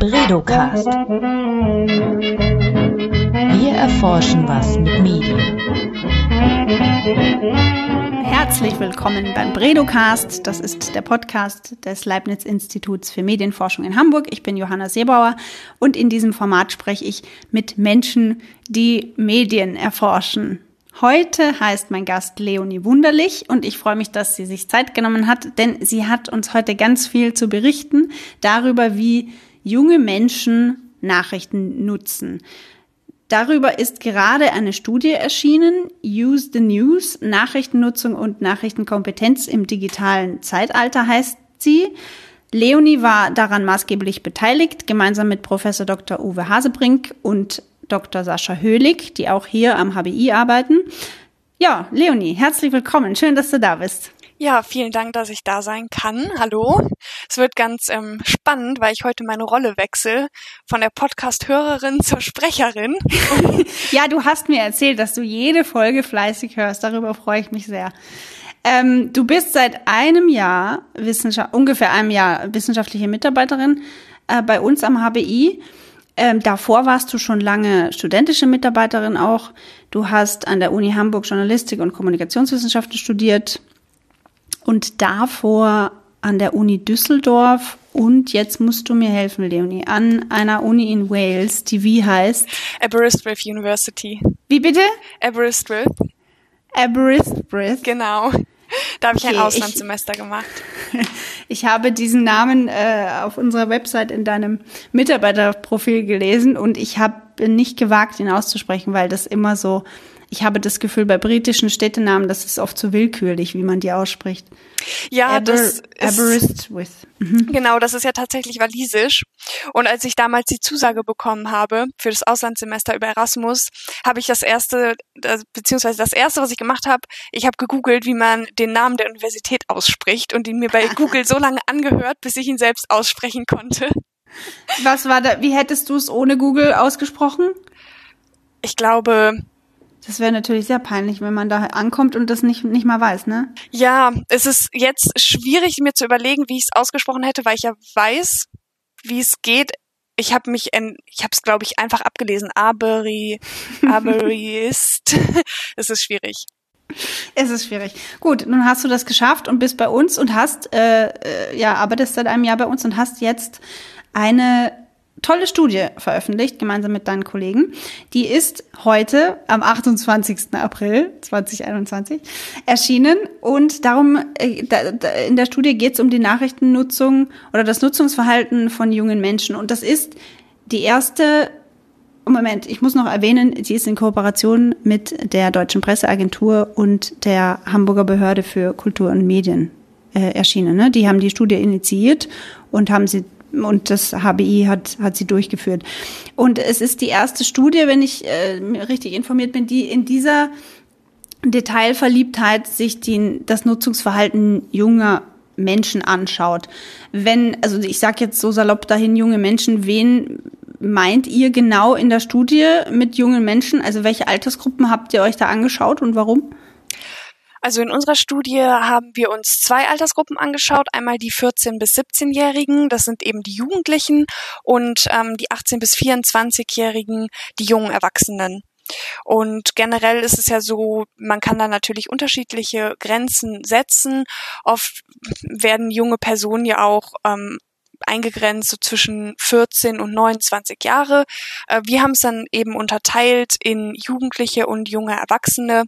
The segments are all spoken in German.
Bredocast. Wir erforschen was mit Medien. Herzlich willkommen beim Bredocast. Das ist der Podcast des Leibniz Instituts für Medienforschung in Hamburg. Ich bin Johanna Seebauer und in diesem Format spreche ich mit Menschen, die Medien erforschen. Heute heißt mein Gast Leonie Wunderlich und ich freue mich, dass sie sich Zeit genommen hat, denn sie hat uns heute ganz viel zu berichten darüber, wie junge Menschen Nachrichten nutzen. Darüber ist gerade eine Studie erschienen, Use the News, Nachrichtennutzung und Nachrichtenkompetenz im digitalen Zeitalter heißt sie. Leonie war daran maßgeblich beteiligt, gemeinsam mit Professor Dr. Uwe Hasebrink und Dr. Sascha Höhlig, die auch hier am HBI arbeiten. Ja, Leonie, herzlich willkommen. Schön, dass du da bist. Ja, vielen Dank, dass ich da sein kann. Hallo. Es wird ganz ähm, spannend, weil ich heute meine Rolle wechsle von der Podcast-Hörerin zur Sprecherin. ja, du hast mir erzählt, dass du jede Folge fleißig hörst. Darüber freue ich mich sehr. Ähm, du bist seit einem Jahr, ungefähr einem Jahr wissenschaftliche Mitarbeiterin äh, bei uns am HBI. Ähm, davor warst du schon lange studentische Mitarbeiterin auch. Du hast an der Uni Hamburg Journalistik und Kommunikationswissenschaften studiert und davor an der Uni Düsseldorf und jetzt musst du mir helfen, Leonie, an einer Uni in Wales, die wie heißt? Aberystwyth University. Wie bitte? Aberystwyth. Aberystwyth. Genau. Da habe ich okay, ein Auslandssemester ich, gemacht. Ich habe diesen Namen äh, auf unserer Website in deinem Mitarbeiterprofil gelesen und ich habe nicht gewagt, ihn auszusprechen, weil das immer so ich habe das Gefühl, bei britischen Städtenamen, das ist oft so willkürlich, wie man die ausspricht. Ja, Aber, das ist, with. Mhm. Genau, das ist ja tatsächlich walisisch. Und als ich damals die Zusage bekommen habe für das Auslandssemester über Erasmus, habe ich das erste, beziehungsweise das erste, was ich gemacht habe, ich habe gegoogelt, wie man den Namen der Universität ausspricht und ihn mir bei Google so lange angehört, bis ich ihn selbst aussprechen konnte. Was war da, wie hättest du es ohne Google ausgesprochen? Ich glaube, das wäre natürlich sehr peinlich, wenn man da ankommt und das nicht, nicht mal weiß, ne? Ja, es ist jetzt schwierig, mir zu überlegen, wie ich es ausgesprochen hätte, weil ich ja weiß, wie es geht. Ich habe mich, in, ich habe es, glaube ich, einfach abgelesen. Aberi, Aberist. es ist schwierig. Es ist schwierig. Gut, nun hast du das geschafft und bist bei uns und hast, äh, äh ja, arbeitest seit einem Jahr bei uns und hast jetzt eine tolle Studie veröffentlicht, gemeinsam mit deinen Kollegen. Die ist heute am 28. April 2021 erschienen und darum, äh, in der Studie geht es um die Nachrichtennutzung oder das Nutzungsverhalten von jungen Menschen. Und das ist die erste Moment, ich muss noch erwähnen, sie ist in Kooperation mit der Deutschen Presseagentur und der Hamburger Behörde für Kultur und Medien äh, erschienen. Ne? Die haben die Studie initiiert und haben sie und das HBI hat, hat sie durchgeführt. Und es ist die erste Studie, wenn ich äh, richtig informiert bin, die in dieser Detailverliebtheit sich die, das Nutzungsverhalten junger Menschen anschaut. Wenn, also ich sage jetzt so salopp dahin, junge Menschen, wen meint ihr genau in der Studie mit jungen Menschen? Also welche Altersgruppen habt ihr euch da angeschaut und warum? Also in unserer Studie haben wir uns zwei Altersgruppen angeschaut. Einmal die 14- bis 17-Jährigen, das sind eben die Jugendlichen, und ähm, die 18- bis 24-Jährigen, die jungen Erwachsenen. Und generell ist es ja so, man kann da natürlich unterschiedliche Grenzen setzen. Oft werden junge Personen ja auch ähm, eingegrenzt so zwischen 14 und 29 Jahre. Äh, wir haben es dann eben unterteilt in Jugendliche und junge Erwachsene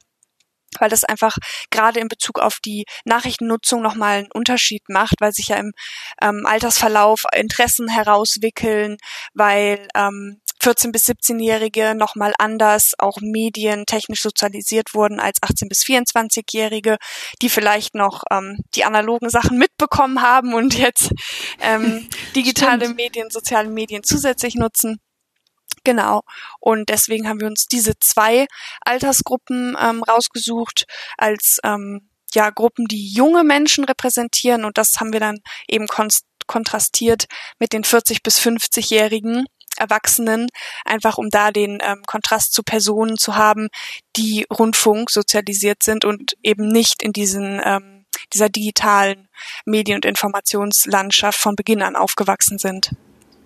weil das einfach gerade in Bezug auf die Nachrichtennutzung nochmal einen Unterschied macht, weil sich ja im ähm, Altersverlauf Interessen herauswickeln, weil ähm, 14 bis 17-Jährige nochmal anders auch medientechnisch sozialisiert wurden als 18 bis 24-Jährige, die vielleicht noch ähm, die analogen Sachen mitbekommen haben und jetzt ähm, digitale. Medien, soziale Medien zusätzlich nutzen. Genau. Und deswegen haben wir uns diese zwei Altersgruppen ähm, rausgesucht als ähm, ja Gruppen, die junge Menschen repräsentieren. Und das haben wir dann eben kontrastiert mit den 40 bis 50-jährigen Erwachsenen, einfach um da den ähm, Kontrast zu Personen zu haben, die Rundfunk sozialisiert sind und eben nicht in diesen ähm, dieser digitalen Medien- und Informationslandschaft von Beginn an aufgewachsen sind.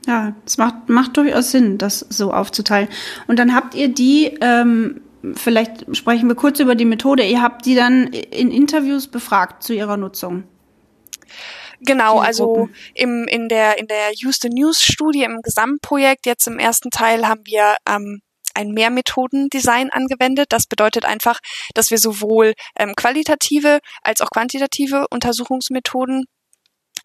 Ja, es macht, macht durchaus Sinn, das so aufzuteilen. Und dann habt ihr die, ähm, vielleicht sprechen wir kurz über die Methode, ihr habt die dann in Interviews befragt zu ihrer Nutzung. Genau, also im, in der, in der Houston News Studie im Gesamtprojekt, jetzt im ersten Teil, haben wir ähm, ein Mehrmethodendesign angewendet. Das bedeutet einfach, dass wir sowohl ähm, qualitative als auch quantitative Untersuchungsmethoden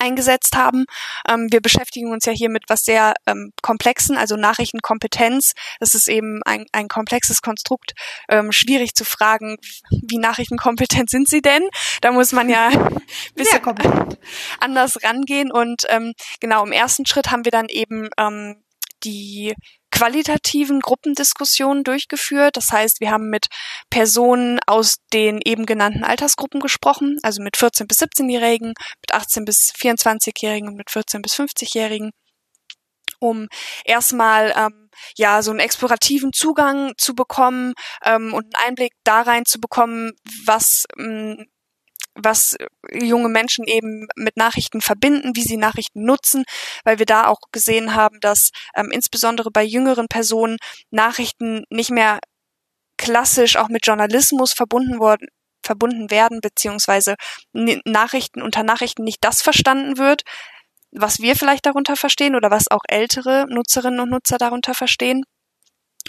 eingesetzt haben. Ähm, wir beschäftigen uns ja hier mit was sehr ähm, komplexen, also Nachrichtenkompetenz. Das ist eben ein, ein komplexes Konstrukt. Ähm, schwierig zu fragen, wie nachrichtenkompetent sind sie denn? Da muss man ja ein bisschen anders rangehen. Und ähm, genau, im ersten Schritt haben wir dann eben ähm, die qualitativen Gruppendiskussionen durchgeführt. Das heißt, wir haben mit Personen aus den eben genannten Altersgruppen gesprochen, also mit 14 bis 17-Jährigen, mit 18 bis 24-Jährigen und mit 14 bis 50-Jährigen um erstmal ähm, ja so einen explorativen Zugang zu bekommen ähm, und einen Einblick da rein zu bekommen, was ähm, was junge Menschen eben mit Nachrichten verbinden, wie sie Nachrichten nutzen, weil wir da auch gesehen haben, dass ähm, insbesondere bei jüngeren Personen Nachrichten nicht mehr klassisch auch mit Journalismus verbunden worden verbunden werden, beziehungsweise Nachrichten unter Nachrichten nicht das verstanden wird, was wir vielleicht darunter verstehen oder was auch ältere Nutzerinnen und Nutzer darunter verstehen.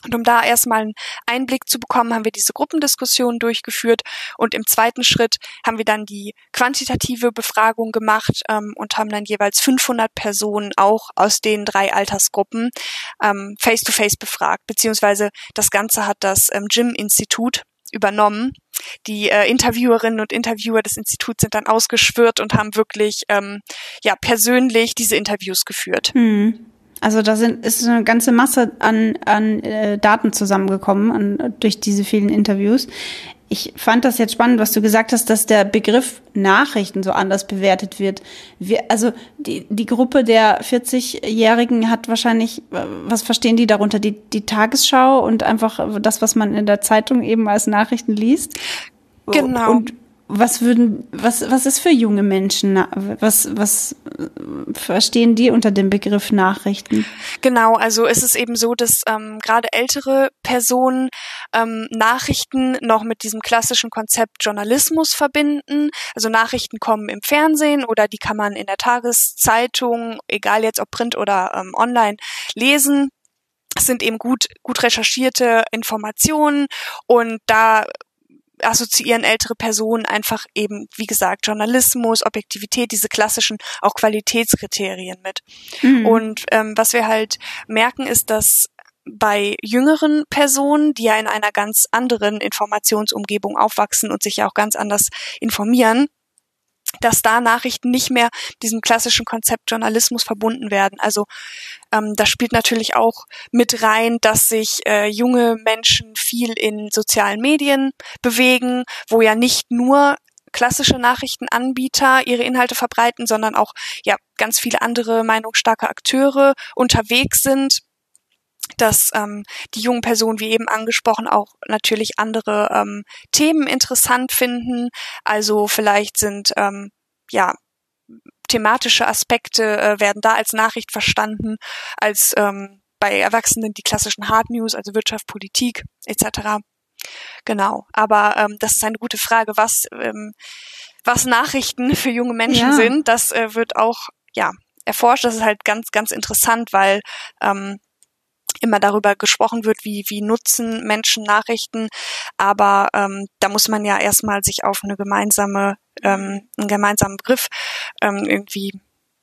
Und um da erstmal einen Einblick zu bekommen, haben wir diese Gruppendiskussion durchgeführt und im zweiten Schritt haben wir dann die quantitative Befragung gemacht ähm, und haben dann jeweils 500 Personen auch aus den drei Altersgruppen ähm, face-to-face befragt, beziehungsweise das Ganze hat das ähm, Jim-Institut übernommen. Die äh, Interviewerinnen und Interviewer des Instituts sind dann ausgeschwört und haben wirklich ähm, ja persönlich diese Interviews geführt. Hm. Also da sind, ist eine ganze Masse an, an äh, Daten zusammengekommen an, durch diese vielen Interviews. Ich fand das jetzt spannend, was du gesagt hast, dass der Begriff Nachrichten so anders bewertet wird. Wir, also die, die Gruppe der 40-Jährigen hat wahrscheinlich, was verstehen die darunter? Die, die Tagesschau und einfach das, was man in der Zeitung eben als Nachrichten liest. Genau. Und was würden, was, was ist für junge Menschen, was, was verstehen die unter dem Begriff Nachrichten? Genau, also es ist eben so, dass ähm, gerade ältere Personen ähm, Nachrichten noch mit diesem klassischen Konzept Journalismus verbinden. Also Nachrichten kommen im Fernsehen oder die kann man in der Tageszeitung, egal jetzt ob Print oder ähm, online, lesen. Es sind eben gut, gut recherchierte Informationen und da assoziieren ältere Personen einfach eben, wie gesagt, Journalismus, Objektivität, diese klassischen auch Qualitätskriterien mit. Mhm. Und ähm, was wir halt merken, ist, dass bei jüngeren Personen, die ja in einer ganz anderen Informationsumgebung aufwachsen und sich ja auch ganz anders informieren, dass da Nachrichten nicht mehr diesem klassischen Konzept Journalismus verbunden werden. Also ähm, da spielt natürlich auch mit rein, dass sich äh, junge Menschen viel in sozialen Medien bewegen, wo ja nicht nur klassische Nachrichtenanbieter ihre Inhalte verbreiten, sondern auch ja ganz viele andere meinungsstarke Akteure unterwegs sind dass ähm, die jungen Personen, wie eben angesprochen, auch natürlich andere ähm, Themen interessant finden. Also vielleicht sind ähm, ja thematische Aspekte äh, werden da als Nachricht verstanden, als ähm, bei Erwachsenen die klassischen Hard News, also Wirtschaft, Politik etc. Genau. Aber ähm, das ist eine gute Frage, was ähm, was Nachrichten für junge Menschen ja. sind. Das äh, wird auch ja erforscht. Das ist halt ganz ganz interessant, weil ähm, immer darüber gesprochen wird, wie, wie nutzen Menschen Nachrichten. Aber ähm, da muss man ja erstmal sich auf eine gemeinsame, ähm, einen gemeinsamen Begriff ähm, irgendwie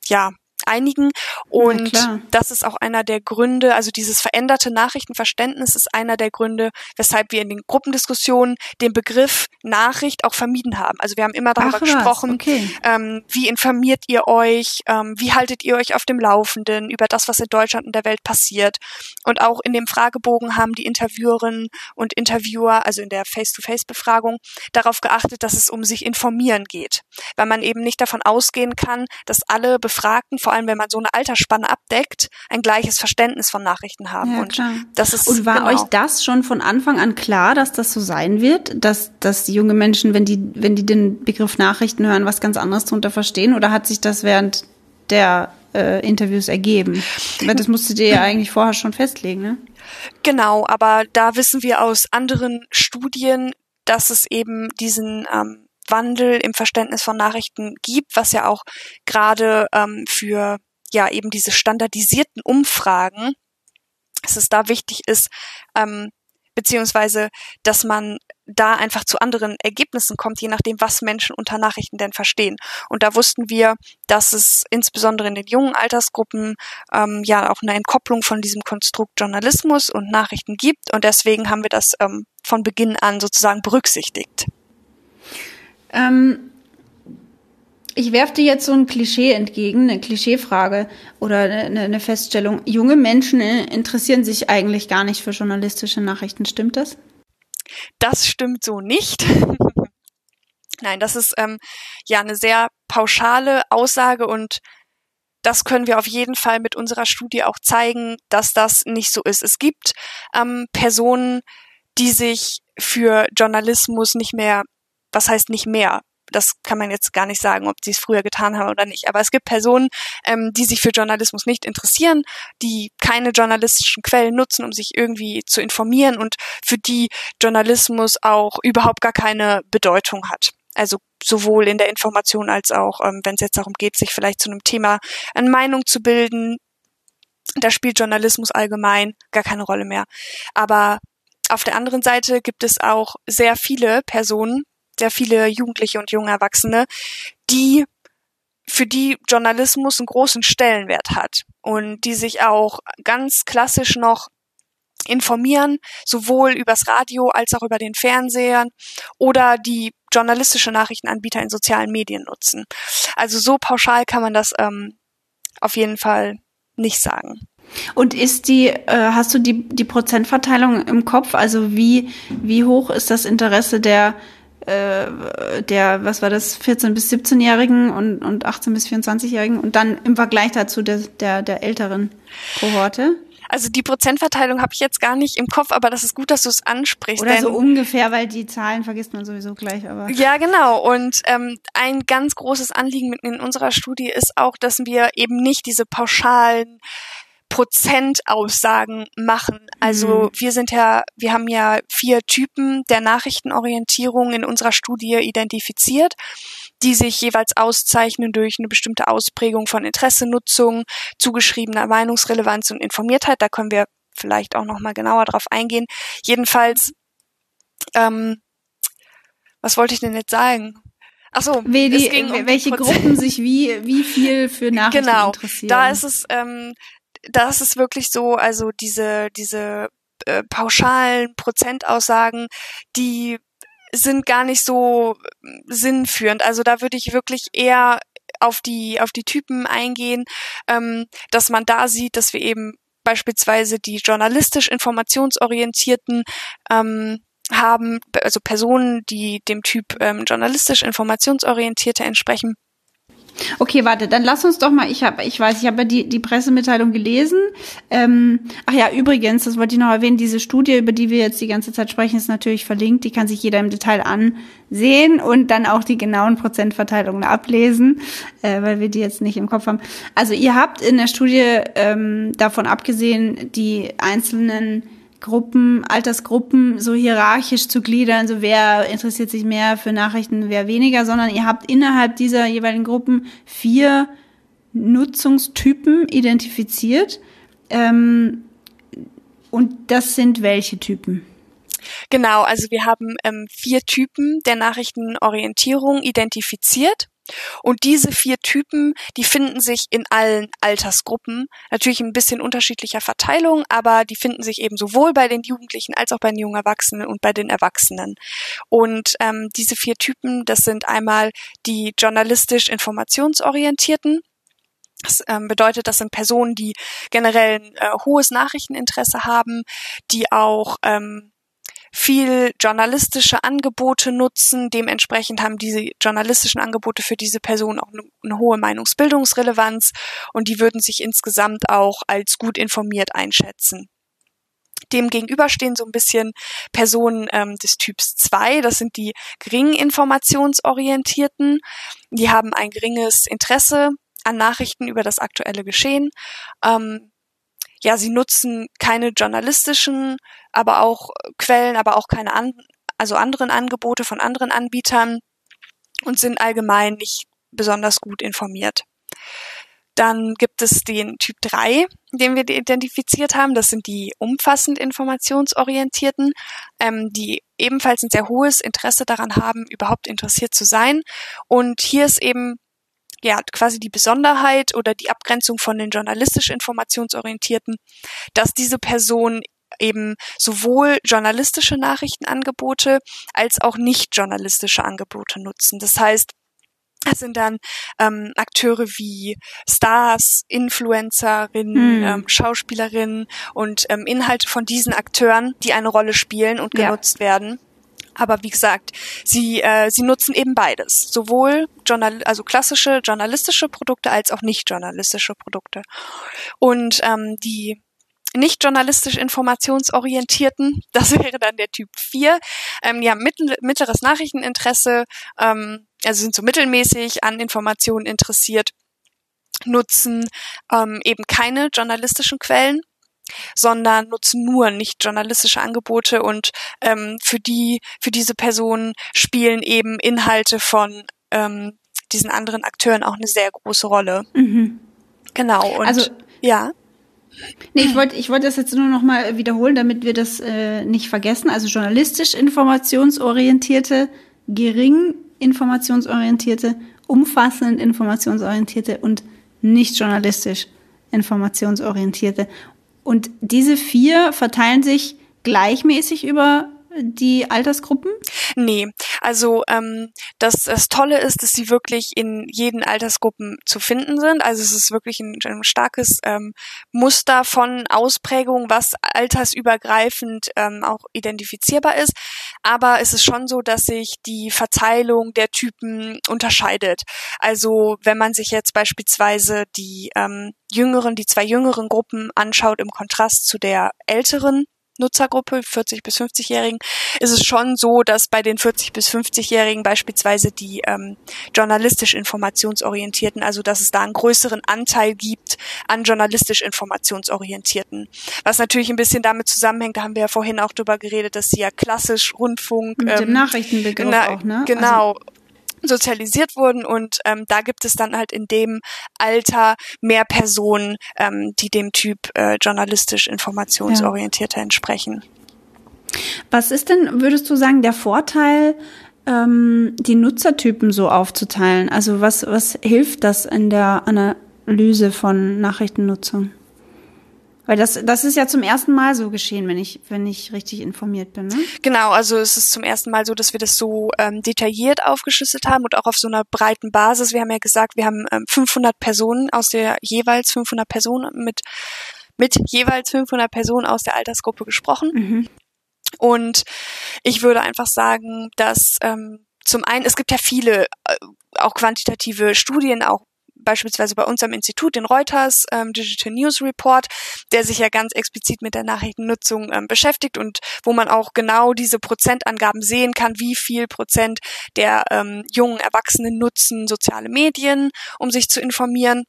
ja einigen. Und das ist auch einer der Gründe, also dieses veränderte Nachrichtenverständnis ist einer der Gründe, weshalb wir in den Gruppendiskussionen den Begriff Nachricht auch vermieden haben. Also wir haben immer darüber Ach, gesprochen, okay. ähm, wie informiert ihr euch, ähm, wie haltet ihr euch auf dem Laufenden über das, was in Deutschland und der Welt passiert. Und auch in dem Fragebogen haben die Interviewerinnen und Interviewer, also in der Face-to-Face-Befragung, darauf geachtet, dass es um sich informieren geht. Weil man eben nicht davon ausgehen kann, dass alle Befragten, vor allem wenn man so eine Altersspanne abdeckt, ein gleiches Verständnis von Nachrichten haben. Ja, und das ist Und war genau. euch das schon von Anfang an klar, dass das so sein wird, dass dass die junge Menschen, wenn die wenn die den Begriff Nachrichten hören, was ganz anderes darunter verstehen? Oder hat sich das während der äh, Interviews ergeben. Aber das musstet ihr ja eigentlich vorher schon festlegen, ne? Genau, aber da wissen wir aus anderen Studien, dass es eben diesen ähm, Wandel im Verständnis von Nachrichten gibt, was ja auch gerade ähm, für ja eben diese standardisierten Umfragen, dass es da wichtig ist, ähm, beziehungsweise dass man da einfach zu anderen Ergebnissen kommt, je nachdem, was Menschen unter Nachrichten denn verstehen. Und da wussten wir, dass es insbesondere in den jungen Altersgruppen ähm, ja auch eine Entkopplung von diesem Konstrukt Journalismus und Nachrichten gibt. Und deswegen haben wir das ähm, von Beginn an sozusagen berücksichtigt. Ähm, ich werfe dir jetzt so ein Klischee entgegen, eine Klischeefrage oder eine, eine Feststellung. Junge Menschen äh, interessieren sich eigentlich gar nicht für journalistische Nachrichten. Stimmt das? Das stimmt so nicht. Nein, das ist ähm, ja eine sehr pauschale Aussage und das können wir auf jeden Fall mit unserer Studie auch zeigen, dass das nicht so ist. Es gibt ähm, Personen, die sich für Journalismus nicht mehr, was heißt nicht mehr, das kann man jetzt gar nicht sagen, ob sie es früher getan haben oder nicht. Aber es gibt Personen, ähm, die sich für Journalismus nicht interessieren, die keine journalistischen Quellen nutzen, um sich irgendwie zu informieren und für die Journalismus auch überhaupt gar keine Bedeutung hat. Also sowohl in der Information als auch, ähm, wenn es jetzt darum geht, sich vielleicht zu einem Thema eine Meinung zu bilden. Da spielt Journalismus allgemein gar keine Rolle mehr. Aber auf der anderen Seite gibt es auch sehr viele Personen, sehr viele Jugendliche und junge Erwachsene, die für die Journalismus einen großen Stellenwert hat und die sich auch ganz klassisch noch informieren, sowohl übers Radio als auch über den Fernseher oder die journalistische Nachrichtenanbieter in sozialen Medien nutzen. Also so pauschal kann man das ähm, auf jeden Fall nicht sagen. Und ist die, äh, hast du die, die Prozentverteilung im Kopf? Also wie, wie hoch ist das Interesse der äh, der, was war das, 14- bis 17-Jährigen und, und 18- bis 24-Jährigen und dann im Vergleich dazu der, der, der älteren Kohorte? Also die Prozentverteilung habe ich jetzt gar nicht im Kopf, aber das ist gut, dass du es ansprichst. Oder so ungefähr, weil die Zahlen vergisst man sowieso gleich. Aber ja, genau. Und ähm, ein ganz großes Anliegen in unserer Studie ist auch, dass wir eben nicht diese pauschalen Prozentaussagen machen. Also mhm. wir sind ja, wir haben ja vier Typen der Nachrichtenorientierung in unserer Studie identifiziert, die sich jeweils auszeichnen durch eine bestimmte Ausprägung von Interessenutzung, zugeschriebener Meinungsrelevanz und Informiertheit. Da können wir vielleicht auch noch mal genauer drauf eingehen. Jedenfalls, ähm, was wollte ich denn jetzt sagen? Ach so, wie die, um welche Gruppen sich wie wie viel für Nachrichten genau, interessieren. Genau, da ist es ähm, das ist wirklich so, also diese, diese äh, pauschalen Prozentaussagen, die sind gar nicht so äh, sinnführend. Also da würde ich wirklich eher auf die, auf die Typen eingehen, ähm, dass man da sieht, dass wir eben beispielsweise die journalistisch informationsorientierten ähm, haben, also Personen, die dem Typ ähm, journalistisch informationsorientierte entsprechen Okay, warte, dann lass uns doch mal, ich habe, ich weiß, ich habe ja die, die Pressemitteilung gelesen. Ähm, ach ja, übrigens, das wollte ich noch erwähnen, diese Studie, über die wir jetzt die ganze Zeit sprechen, ist natürlich verlinkt, die kann sich jeder im Detail ansehen und dann auch die genauen Prozentverteilungen ablesen, äh, weil wir die jetzt nicht im Kopf haben. Also ihr habt in der Studie ähm, davon abgesehen, die einzelnen Gruppen, Altersgruppen so hierarchisch zu gliedern, so wer interessiert sich mehr für Nachrichten, wer weniger, sondern ihr habt innerhalb dieser jeweiligen Gruppen vier Nutzungstypen identifiziert. Ähm, und das sind welche Typen? Genau, also wir haben ähm, vier Typen der Nachrichtenorientierung identifiziert. Und diese vier Typen, die finden sich in allen Altersgruppen, natürlich ein bisschen unterschiedlicher Verteilung, aber die finden sich eben sowohl bei den Jugendlichen als auch bei den jungen Erwachsenen und bei den Erwachsenen. Und ähm, diese vier Typen, das sind einmal die journalistisch informationsorientierten, das ähm, bedeutet, das sind Personen, die generell ein äh, hohes Nachrichteninteresse haben, die auch ähm, viel journalistische Angebote nutzen. Dementsprechend haben diese journalistischen Angebote für diese Person auch eine, eine hohe Meinungsbildungsrelevanz und die würden sich insgesamt auch als gut informiert einschätzen. Dem gegenüber stehen so ein bisschen Personen ähm, des Typs 2, das sind die gering informationsorientierten. Die haben ein geringes Interesse an Nachrichten über das aktuelle Geschehen. Ähm, ja, sie nutzen keine journalistischen, aber auch Quellen, aber auch keine an, also anderen Angebote von anderen Anbietern und sind allgemein nicht besonders gut informiert. Dann gibt es den Typ 3, den wir identifiziert haben. Das sind die umfassend informationsorientierten, ähm, die ebenfalls ein sehr hohes Interesse daran haben, überhaupt interessiert zu sein. Und hier ist eben ja quasi die Besonderheit oder die Abgrenzung von den journalistisch informationsorientierten, dass diese Personen eben sowohl journalistische Nachrichtenangebote als auch nicht journalistische Angebote nutzen. Das heißt, das sind dann ähm, Akteure wie Stars, Influencerinnen, hm. ähm, Schauspielerinnen und ähm, Inhalte von diesen Akteuren, die eine Rolle spielen und genutzt ja. werden. Aber wie gesagt, sie, äh, sie nutzen eben beides. Sowohl Journal also klassische journalistische Produkte als auch nicht journalistische Produkte. Und ähm, die nicht journalistisch informationsorientierten, das wäre dann der Typ 4, ähm, die haben mittel, mittleres Nachrichteninteresse, ähm, also sind so mittelmäßig an Informationen interessiert, nutzen ähm, eben keine journalistischen Quellen, sondern nutzen nur nicht journalistische Angebote und ähm, für die, für diese Personen spielen eben Inhalte von ähm, diesen anderen Akteuren auch eine sehr große Rolle. Mhm. Genau. Und also ja. Nee, ich wollte ich wollte das jetzt nur noch mal wiederholen, damit wir das äh, nicht vergessen. Also journalistisch informationsorientierte, gering informationsorientierte, umfassend informationsorientierte und nicht journalistisch informationsorientierte. Und diese vier verteilen sich gleichmäßig über die Altersgruppen? Nee, also ähm, das, das Tolle ist, dass sie wirklich in jeden Altersgruppen zu finden sind. Also es ist wirklich ein, ein starkes ähm, Muster von Ausprägung, was altersübergreifend ähm, auch identifizierbar ist. Aber es ist schon so, dass sich die Verteilung der Typen unterscheidet. Also wenn man sich jetzt beispielsweise die ähm, jüngeren, die zwei jüngeren Gruppen anschaut im Kontrast zu der älteren Nutzergruppe, 40 bis 50-Jährigen, ist es schon so, dass bei den 40 bis 50-Jährigen beispielsweise die ähm, journalistisch informationsorientierten, also dass es da einen größeren Anteil gibt an journalistisch informationsorientierten. Was natürlich ein bisschen damit zusammenhängt, da haben wir ja vorhin auch drüber geredet, dass sie ja klassisch Rundfunk mit ähm, dem Nachrichtenbegriff na, auch, ne? Genau. Also sozialisiert wurden und ähm, da gibt es dann halt in dem Alter mehr Personen, ähm, die dem Typ äh, journalistisch informationsorientierter ja. entsprechen. Was ist denn, würdest du sagen, der Vorteil, ähm, die Nutzertypen so aufzuteilen? Also was, was hilft das in der Analyse von Nachrichtennutzung? Weil das, das ist ja zum ersten Mal so geschehen, wenn ich, wenn ich richtig informiert bin. Ne? Genau, also es ist zum ersten Mal so, dass wir das so ähm, detailliert aufgeschlüsselt haben und auch auf so einer breiten Basis. Wir haben ja gesagt, wir haben ähm, 500 Personen aus der jeweils 500 Personen mit mit jeweils 500 Personen aus der Altersgruppe gesprochen. Mhm. Und ich würde einfach sagen, dass ähm, zum einen, es gibt ja viele äh, auch quantitative Studien, auch beispielsweise bei uns am Institut, den Reuters ähm, Digital News Report, der sich ja ganz explizit mit der Nachrichtennutzung ähm, beschäftigt und wo man auch genau diese Prozentangaben sehen kann, wie viel Prozent der ähm, jungen Erwachsenen nutzen soziale Medien, um sich zu informieren.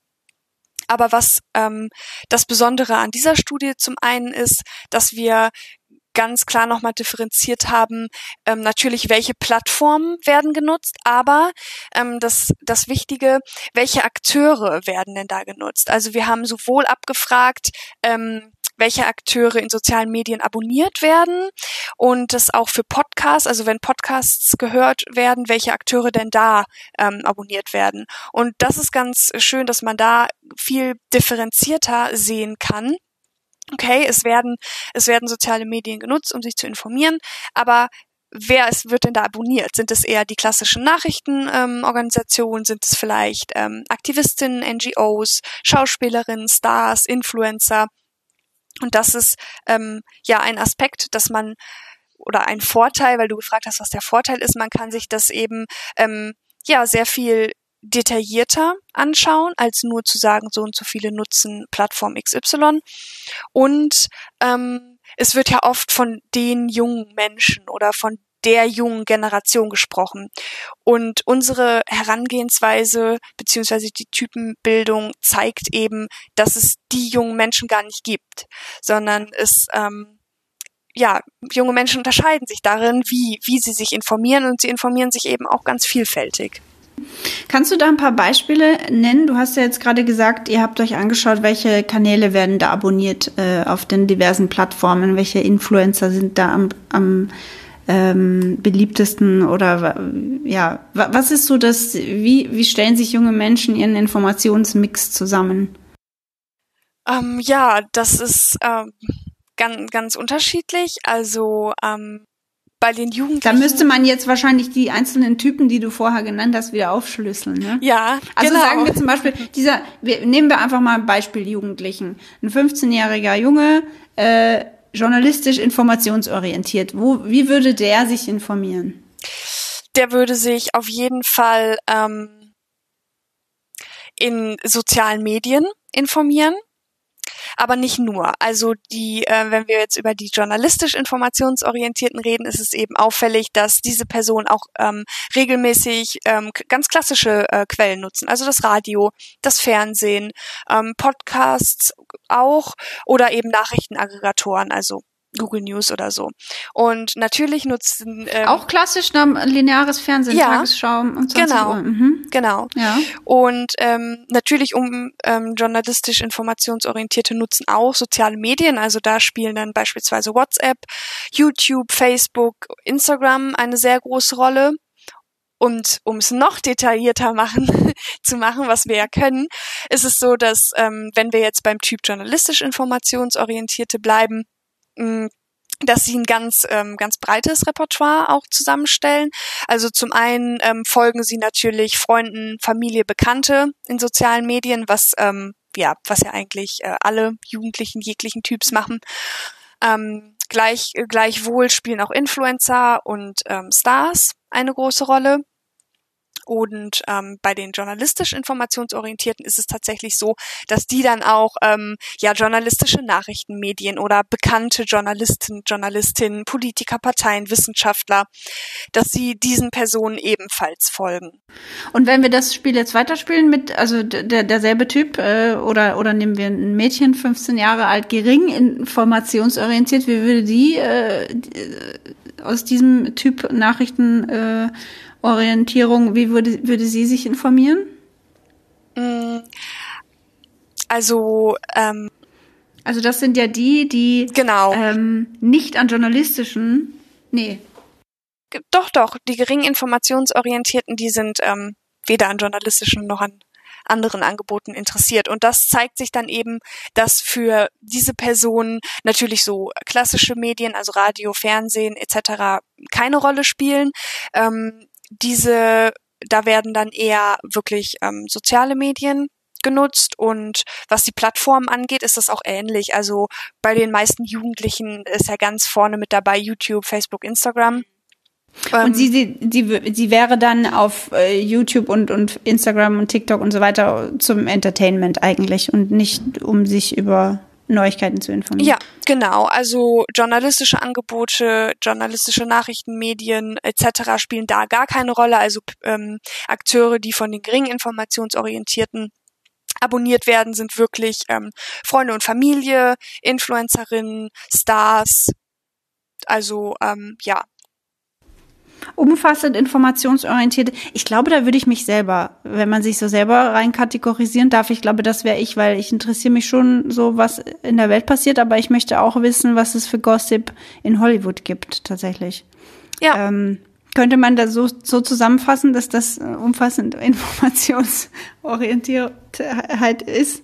Aber was ähm, das Besondere an dieser Studie zum einen ist, dass wir ganz klar nochmal differenziert haben, ähm, natürlich, welche Plattformen werden genutzt, aber ähm, das, das Wichtige, welche Akteure werden denn da genutzt? Also wir haben sowohl abgefragt, ähm, welche Akteure in sozialen Medien abonniert werden und das auch für Podcasts, also wenn Podcasts gehört werden, welche Akteure denn da ähm, abonniert werden. Und das ist ganz schön, dass man da viel differenzierter sehen kann okay, es werden, es werden soziale Medien genutzt, um sich zu informieren, aber wer ist, wird denn da abonniert? Sind es eher die klassischen Nachrichtenorganisationen? Ähm, Sind es vielleicht ähm, Aktivistinnen, NGOs, Schauspielerinnen, Stars, Influencer? Und das ist ähm, ja ein Aspekt, dass man oder ein Vorteil, weil du gefragt hast, was der Vorteil ist, man kann sich das eben ähm, ja sehr viel detaillierter anschauen, als nur zu sagen, so und so viele nutzen Plattform XY. Und ähm, es wird ja oft von den jungen Menschen oder von der jungen Generation gesprochen. Und unsere Herangehensweise beziehungsweise die Typenbildung zeigt eben, dass es die jungen Menschen gar nicht gibt, sondern es ähm, ja, junge Menschen unterscheiden sich darin, wie, wie sie sich informieren und sie informieren sich eben auch ganz vielfältig. Kannst du da ein paar Beispiele nennen? Du hast ja jetzt gerade gesagt, ihr habt euch angeschaut, welche Kanäle werden da abonniert äh, auf den diversen Plattformen, welche Influencer sind da am, am ähm, beliebtesten oder ja, was ist so das, wie, wie stellen sich junge Menschen ihren Informationsmix zusammen? Ähm, ja, das ist ähm, ganz, ganz unterschiedlich. Also ähm, bei den Jugendlichen. Da müsste man jetzt wahrscheinlich die einzelnen Typen, die du vorher genannt hast, wieder aufschlüsseln. Ne? Ja, also genau. sagen wir zum Beispiel, dieser, wir, nehmen wir einfach mal ein Beispiel Jugendlichen. Ein 15-jähriger Junge, äh, journalistisch informationsorientiert. Wo, wie würde der sich informieren? Der würde sich auf jeden Fall ähm, in sozialen Medien informieren aber nicht nur. Also die, äh, wenn wir jetzt über die journalistisch informationsorientierten reden, ist es eben auffällig, dass diese Personen auch ähm, regelmäßig ähm, ganz klassische äh, Quellen nutzen. Also das Radio, das Fernsehen, ähm, Podcasts auch oder eben Nachrichtenaggregatoren, also Google News oder so. Und natürlich nutzen ähm, auch klassisch ne, lineares Fernsehen, ja, Tagesschau um 20 genau, Uhr. Mhm. Genau. Ja. Und ähm, natürlich um ähm, journalistisch informationsorientierte nutzen auch soziale Medien. Also da spielen dann beispielsweise WhatsApp, YouTube, Facebook, Instagram eine sehr große Rolle. Und um es noch detaillierter machen, zu machen, was wir ja können, ist es so, dass ähm, wenn wir jetzt beim Typ journalistisch informationsorientierte bleiben, Mm, dass sie ein ganz ähm, ganz breites Repertoire auch zusammenstellen. Also zum einen ähm, folgen sie natürlich Freunden, Familie, Bekannte in sozialen Medien, was ähm, ja was ja eigentlich äh, alle Jugendlichen jeglichen Typs machen. Ähm, gleich gleichwohl spielen auch Influencer und ähm, Stars eine große Rolle. Und ähm, bei den journalistisch informationsorientierten ist es tatsächlich so, dass die dann auch ähm, ja journalistische Nachrichtenmedien oder bekannte Journalisten, Journalistinnen, Politiker, Parteien, Wissenschaftler, dass sie diesen Personen ebenfalls folgen. Und wenn wir das Spiel jetzt weiterspielen mit, also der, derselbe Typ äh, oder oder nehmen wir ein Mädchen, 15 Jahre alt, gering informationsorientiert, wie würde die äh, aus diesem Typ Nachrichten äh, Orientierung, wie würde, würde sie sich informieren? Mm, also, ähm, also das sind ja die, die genau. ähm, nicht an journalistischen, nee. Doch, doch, die gering informationsorientierten, die sind ähm, weder an journalistischen noch an anderen Angeboten interessiert. Und das zeigt sich dann eben, dass für diese Personen natürlich so klassische Medien, also Radio, Fernsehen etc. keine Rolle spielen. Ähm, diese, da werden dann eher wirklich ähm, soziale Medien genutzt und was die Plattformen angeht, ist das auch ähnlich. Also bei den meisten Jugendlichen ist ja ganz vorne mit dabei YouTube, Facebook, Instagram. Und ähm, sie, sie, sie, sie wäre dann auf äh, YouTube und, und Instagram und TikTok und so weiter zum Entertainment eigentlich und nicht um sich über Neuigkeiten zu informieren. Ja, genau. Also journalistische Angebote, journalistische Nachrichtenmedien etc. spielen da gar keine Rolle. Also ähm, Akteure, die von den gering informationsorientierten abonniert werden, sind wirklich ähm, Freunde und Familie, Influencerinnen, Stars. Also ähm, ja, umfassend informationsorientiert. Ich glaube, da würde ich mich selber, wenn man sich so selber rein kategorisieren darf, ich glaube, das wäre ich, weil ich interessiere mich schon so, was in der Welt passiert, aber ich möchte auch wissen, was es für Gossip in Hollywood gibt, tatsächlich. Ja. Ähm, könnte man da so, so zusammenfassen, dass das umfassend informationsorientiert ist?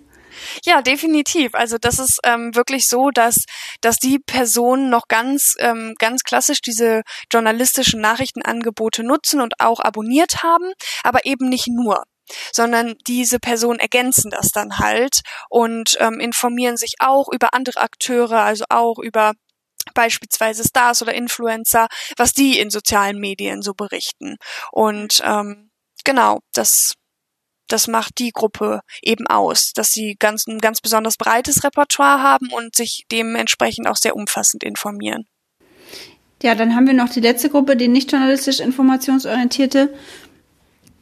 Ja, definitiv. Also das ist ähm, wirklich so, dass, dass die Personen noch ganz, ähm, ganz klassisch diese journalistischen Nachrichtenangebote nutzen und auch abonniert haben, aber eben nicht nur sondern diese Personen ergänzen das dann halt und ähm, informieren sich auch über andere Akteure, also auch über beispielsweise Stars oder Influencer, was die in sozialen Medien so berichten. Und ähm, genau, das das macht die Gruppe eben aus, dass sie ganz, ein ganz besonders breites Repertoire haben und sich dementsprechend auch sehr umfassend informieren. Ja, dann haben wir noch die letzte Gruppe, die nicht journalistisch informationsorientierte,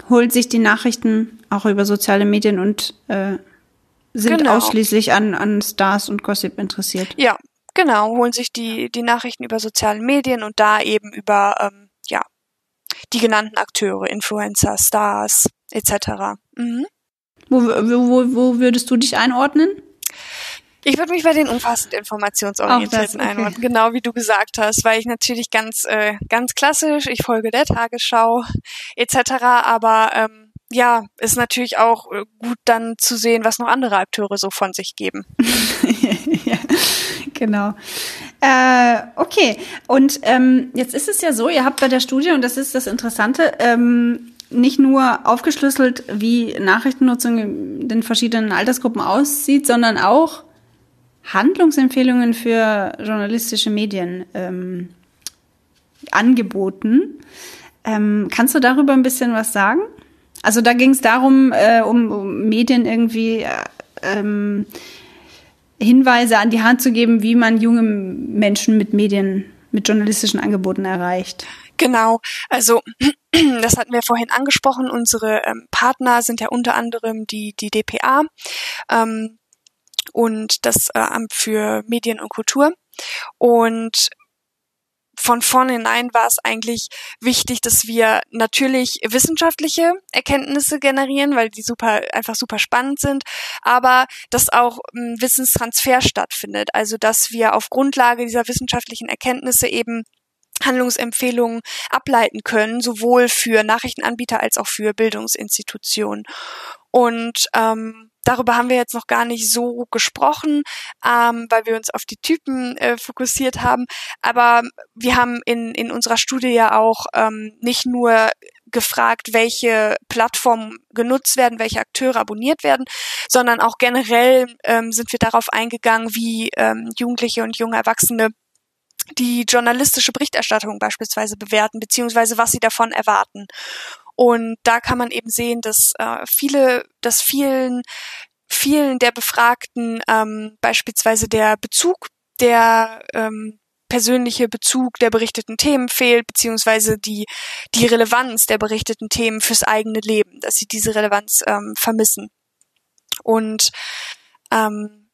holt sich die Nachrichten auch über soziale Medien und äh, sind Genau. ausschließlich an, an Stars und Gossip interessiert. Ja, genau, holen sich die, die Nachrichten über soziale Medien und da eben über, ähm, ja, die genannten Akteure, Influencer, Stars, etc. Mhm. Wo, wo, wo, würdest du dich einordnen? Ich würde mich bei den umfassend informationsorientierten okay. einordnen, genau wie du gesagt hast, weil ich natürlich ganz, äh, ganz klassisch, ich folge der Tagesschau etc., aber ähm, ja, ist natürlich auch äh, gut dann zu sehen, was noch andere Akteure so von sich geben. ja, genau. Äh, okay, und ähm, jetzt ist es ja so, ihr habt bei der Studie, und das ist das Interessante, ähm, nicht nur aufgeschlüsselt, wie Nachrichtennutzung in den verschiedenen Altersgruppen aussieht, sondern auch Handlungsempfehlungen für journalistische Medien ähm, angeboten. Ähm, kannst du darüber ein bisschen was sagen? Also da ging es darum, äh, um, um Medien irgendwie äh, ähm, Hinweise an die Hand zu geben, wie man junge Menschen mit Medien, mit journalistischen Angeboten erreicht. Genau, also das hatten wir vorhin angesprochen. Unsere ähm, Partner sind ja unter anderem die, die DPA ähm, und das äh, Amt für Medien und Kultur. Und von vornherein war es eigentlich wichtig, dass wir natürlich wissenschaftliche Erkenntnisse generieren, weil die super einfach super spannend sind, aber dass auch ein Wissenstransfer stattfindet, also dass wir auf Grundlage dieser wissenschaftlichen Erkenntnisse eben Handlungsempfehlungen ableiten können, sowohl für Nachrichtenanbieter als auch für Bildungsinstitutionen. Und ähm, darüber haben wir jetzt noch gar nicht so gesprochen, ähm, weil wir uns auf die Typen äh, fokussiert haben. Aber wir haben in, in unserer Studie ja auch ähm, nicht nur gefragt, welche Plattformen genutzt werden, welche Akteure abonniert werden, sondern auch generell ähm, sind wir darauf eingegangen, wie ähm, Jugendliche und junge Erwachsene die journalistische Berichterstattung beispielsweise bewerten, beziehungsweise was sie davon erwarten. Und da kann man eben sehen, dass äh, viele, dass vielen, vielen der Befragten ähm, beispielsweise der Bezug, der ähm, persönliche Bezug der berichteten Themen fehlt, beziehungsweise die, die Relevanz der berichteten Themen fürs eigene Leben, dass sie diese Relevanz ähm, vermissen. Und ähm,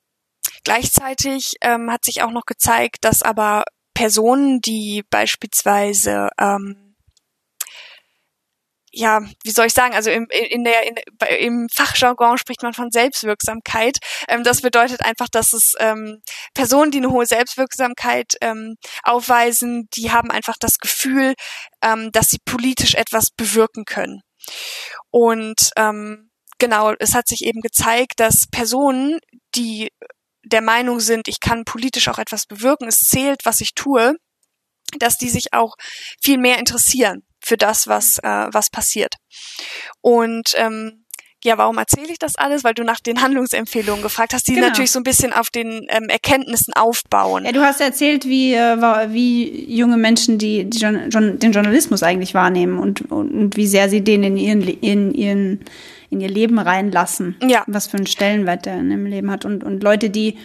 gleichzeitig ähm, hat sich auch noch gezeigt, dass aber Personen, die beispielsweise ähm, ja, wie soll ich sagen, also im, in der, in, im Fachjargon spricht man von Selbstwirksamkeit. Ähm, das bedeutet einfach, dass es ähm, Personen, die eine hohe Selbstwirksamkeit ähm, aufweisen, die haben einfach das Gefühl, ähm, dass sie politisch etwas bewirken können. Und ähm, genau, es hat sich eben gezeigt, dass Personen, die der Meinung sind, ich kann politisch auch etwas bewirken, es zählt, was ich tue, dass die sich auch viel mehr interessieren für das, was, äh, was passiert. Und ähm, ja, warum erzähle ich das alles? Weil du nach den Handlungsempfehlungen gefragt hast, die Genau. natürlich so ein bisschen auf den ähm, Erkenntnissen aufbauen. Ja, du hast erzählt, wie, äh, wie junge Menschen die, die Journa- Journ- den Journalismus eigentlich wahrnehmen und, und, und wie sehr sie den in, ihren, in, ihren, in ihr Leben reinlassen. Ja. Was für einen Stellenwert der in ihrem Leben hat. Und, und Leute, die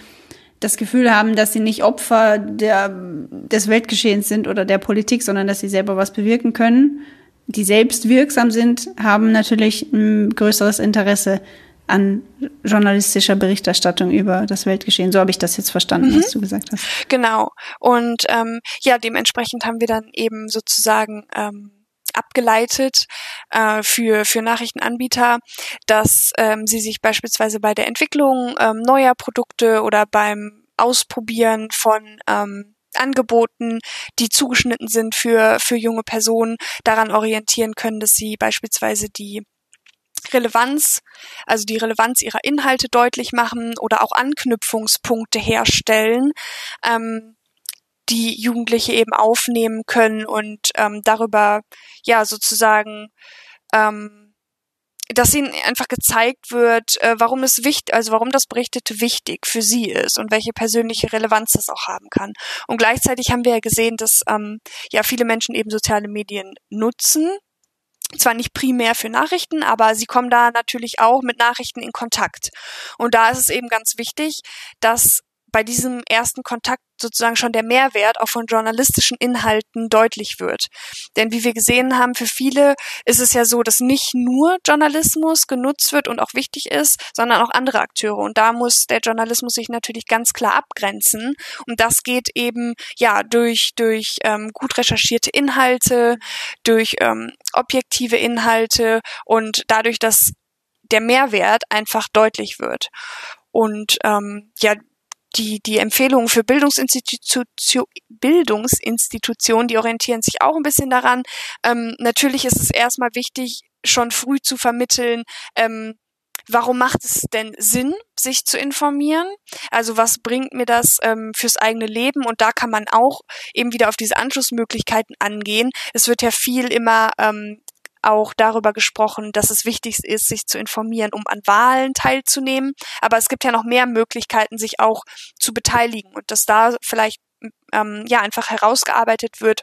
das Gefühl haben, dass sie nicht Opfer der, des Weltgeschehens sind oder der Politik, sondern dass sie selber was bewirken können, die selbst wirksam sind, haben natürlich ein größeres Interesse an journalistischer Berichterstattung über das Weltgeschehen. So habe ich das jetzt verstanden, was du gesagt hast. Genau. Und ähm, ja, dementsprechend haben wir dann eben sozusagen ähm, abgeleitet äh, für, für Nachrichtenanbieter, dass ähm, sie sich beispielsweise bei der Entwicklung ähm, neuer Produkte oder beim Ausprobieren von ähm, Angeboten, die zugeschnitten sind für, für junge Personen, daran orientieren können, dass sie beispielsweise die Relevanz, also die Relevanz ihrer Inhalte deutlich machen oder auch Anknüpfungspunkte herstellen, ähm, die Jugendliche eben aufnehmen können und ähm, darüber ja sozusagen ähm, dass ihnen einfach gezeigt wird, äh, warum es wichtig, also warum das Berichtete wichtig für sie ist und welche persönliche Relevanz das auch haben kann. Und gleichzeitig haben wir ja gesehen, dass ähm, ja viele Menschen eben soziale Medien nutzen, zwar nicht primär für Nachrichten, aber sie kommen da natürlich auch mit Nachrichten in Kontakt. Und da ist es eben ganz wichtig, dass bei diesem ersten Kontakt sozusagen schon der Mehrwert auch von journalistischen Inhalten deutlich wird. Denn wie wir gesehen haben, für viele ist es ja so, dass nicht nur Journalismus genutzt wird und auch wichtig ist, sondern auch andere Akteure. Und da muss der Journalismus sich natürlich ganz klar abgrenzen. Und das geht eben ja durch durch ähm, gut recherchierte Inhalte, durch ähm, objektive Inhalte und dadurch, dass der Mehrwert einfach deutlich wird. Und ähm, ja, die, die Empfehlungen für Bildungsinstitution, Bildungsinstitutionen, die orientieren sich auch ein bisschen daran. Ähm, natürlich ist es erstmal wichtig, schon früh zu vermitteln, ähm, warum macht es denn Sinn, sich zu informieren? Also was bringt mir das ähm, fürs eigene Leben? Und da kann man auch eben wieder auf diese Anschlussmöglichkeiten angehen. Es wird ja viel immer ähm, auch darüber gesprochen, dass es wichtig ist, sich zu informieren, um an Wahlen teilzunehmen. Aber es gibt ja noch mehr Möglichkeiten, sich auch zu beteiligen und dass da vielleicht ähm, ja einfach herausgearbeitet wird,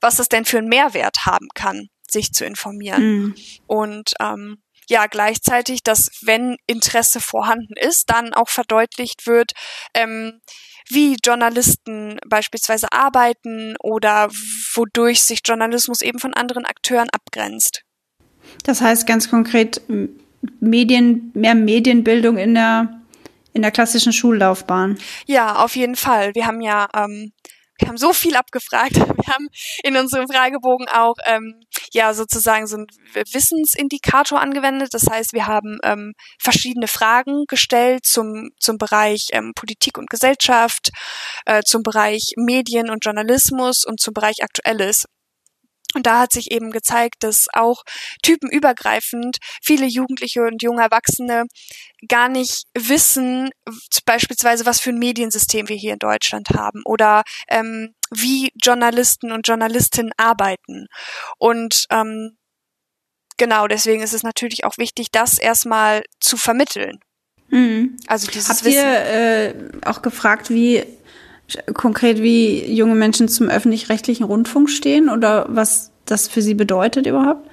was das denn für einen Mehrwert haben kann, sich zu informieren. Mhm. Und ähm, ja gleichzeitig, dass wenn Interesse vorhanden ist, dann auch verdeutlicht wird, ähm, wie Journalisten beispielsweise arbeiten oder wodurch sich Journalismus eben von anderen Akteuren abgrenzt. Das heißt ganz konkret Medien, mehr Medienbildung in der in der klassischen Schullaufbahn. Ja, auf jeden Fall. Wir haben ja ähm, wir haben so viel abgefragt. Wir haben in unserem Fragebogen auch ähm, ja sozusagen so einen Wissensindikator angewendet. Das heißt, wir haben ähm, verschiedene Fragen gestellt zum zum Bereich ähm, Politik und Gesellschaft, äh, zum Bereich Medien und Journalismus und zum Bereich Aktuelles. Und da hat sich eben gezeigt, dass auch typenübergreifend viele Jugendliche und junge Erwachsene gar nicht wissen, beispielsweise, was für ein Mediensystem wir hier in Deutschland haben oder ähm, wie Journalisten und Journalistinnen arbeiten. Und ähm, genau deswegen ist es natürlich auch wichtig, das erstmal zu vermitteln. Mhm. Also dieses Habt ihr äh, auch gefragt, wie konkret wie junge Menschen zum öffentlich-rechtlichen Rundfunk stehen oder was das für sie bedeutet überhaupt?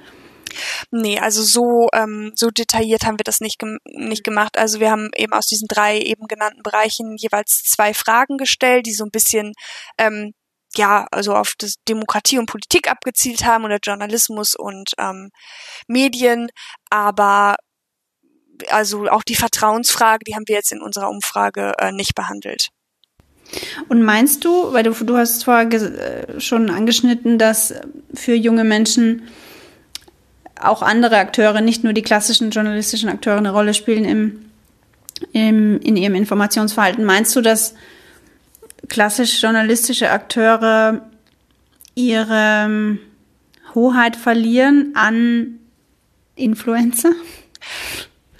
Nee, also so, ähm, so detailliert haben wir das nicht, gem nicht gemacht. Also wir haben eben aus diesen drei eben genannten Bereichen jeweils zwei Fragen gestellt, die so ein bisschen ähm, ja, also auf das Demokratie und Politik abgezielt haben oder Journalismus und ähm, Medien, aber also auch die Vertrauensfrage, die haben wir jetzt in unserer Umfrage äh, nicht behandelt. Und meinst du, weil du, du hast vorher äh, schon angeschnitten, dass für junge Menschen auch andere Akteure, nicht nur die klassischen journalistischen Akteure eine Rolle spielen im, im, in ihrem Informationsverhalten. Meinst du, dass klassisch journalistische Akteure ihre ähm, Hoheit verlieren an Influencer?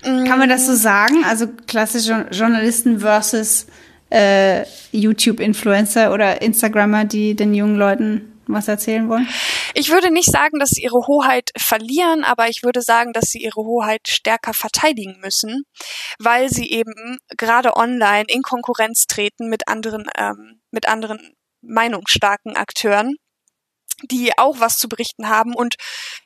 Kann man das so sagen? Also klassische Journalisten versus äh, YouTube-Influencer oder Instagrammer, die den jungen Leuten was erzählen wollen? Ich würde nicht sagen, dass sie ihre Hoheit verlieren, aber ich würde sagen, dass sie ihre Hoheit stärker verteidigen müssen, weil sie eben gerade online in Konkurrenz treten mit anderen, ähm, mit anderen meinungsstarken Akteuren die auch was zu berichten haben. Und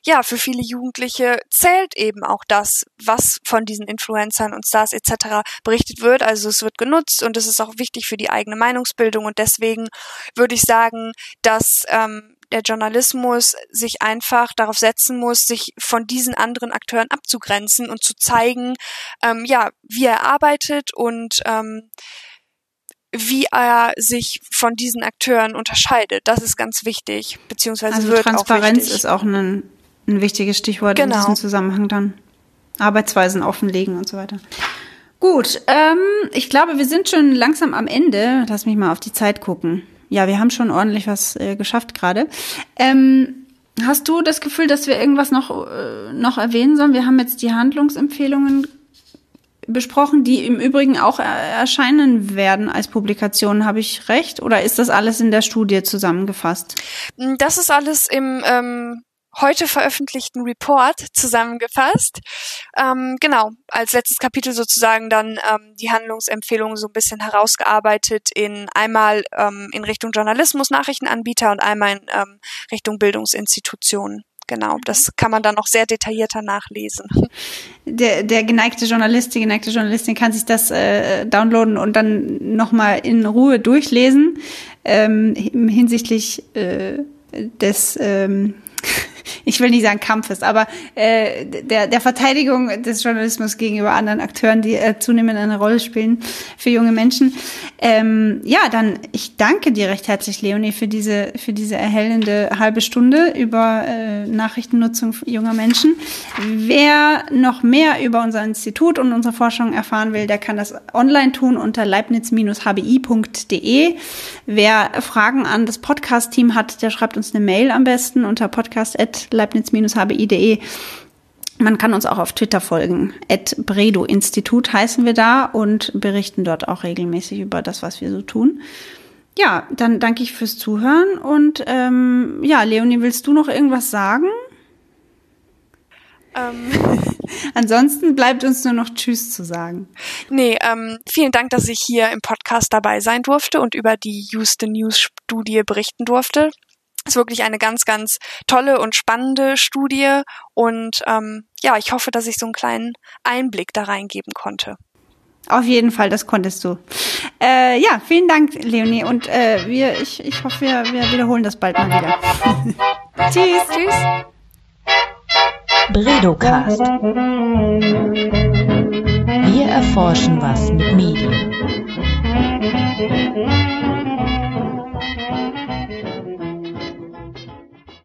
ja, für viele Jugendliche zählt eben auch das, was von diesen Influencern und Stars etc. berichtet wird. Also es wird genutzt und es ist auch wichtig für die eigene Meinungsbildung. Und deswegen würde ich sagen, dass ähm, der Journalismus sich einfach darauf setzen muss, sich von diesen anderen Akteuren abzugrenzen und zu zeigen, ähm, ja, wie er arbeitet und ähm, wie er sich von diesen Akteuren unterscheidet. Das ist ganz wichtig, beziehungsweise also wird Transparenz auch wichtig. ist auch ein, ein wichtiges Stichwort genau. in diesem Zusammenhang dann. Arbeitsweisen offenlegen und so weiter. Gut, ähm, ich glaube, wir sind schon langsam am Ende. Lass mich mal auf die Zeit gucken. Ja, wir haben schon ordentlich was äh, geschafft gerade. Ähm, hast du das Gefühl, dass wir irgendwas noch, äh, noch erwähnen sollen? Wir haben jetzt die Handlungsempfehlungen besprochen, die im Übrigen auch erscheinen werden als Publikation. Habe ich recht? Oder ist das alles in der Studie zusammengefasst? Das ist alles im ähm, heute veröffentlichten Report zusammengefasst. Ähm, genau, als letztes Kapitel sozusagen dann ähm, die Handlungsempfehlungen so ein bisschen herausgearbeitet in einmal ähm, in Richtung Journalismus, Nachrichtenanbieter und einmal in ähm, Richtung Bildungsinstitutionen. Genau, das kann man dann auch sehr detaillierter nachlesen. Der, der geneigte Journalist, die geneigte Journalistin kann sich das äh, downloaden und dann nochmal in Ruhe durchlesen ähm, hinsichtlich äh, des ähm, ich will nicht sagen Kampfes, aber äh, der, der Verteidigung des Journalismus gegenüber anderen Akteuren, die äh, zunehmend eine Rolle spielen für junge Menschen. Ähm, ja, dann ich danke dir recht herzlich, Leonie, für diese, für diese erhellende halbe Stunde über äh, Nachrichtennutzung junger Menschen. Wer noch mehr über unser Institut und unsere Forschung erfahren will, der kann das online tun unter leibniz-hbi.de. Wer Fragen an das Podcast-Team hat, der schreibt uns eine Mail am besten unter podcast@ leibniz-hbi.de. Man kann uns auch auf Twitter folgen. At Bredo Institut heißen wir da und berichten dort auch regelmäßig über das, was wir so tun. Ja, dann danke ich fürs Zuhören und ähm, ja, Leonie, willst du noch irgendwas sagen? Ähm. Ansonsten bleibt uns nur noch Tschüss zu sagen. Nee, ähm, vielen Dank, dass ich hier im Podcast dabei sein durfte und über die Houston News Studie berichten durfte ist wirklich eine ganz, ganz tolle und spannende Studie und ähm, ja, ich hoffe, dass ich so einen kleinen Einblick da reingeben konnte. Auf jeden Fall, das konntest du. Äh, ja, vielen Dank, Leonie. Und äh, wir, ich, ich hoffe, wir, wir wiederholen das bald mal wieder. tschüss, tschüss. Bredocast. Wir erforschen was mit Medien.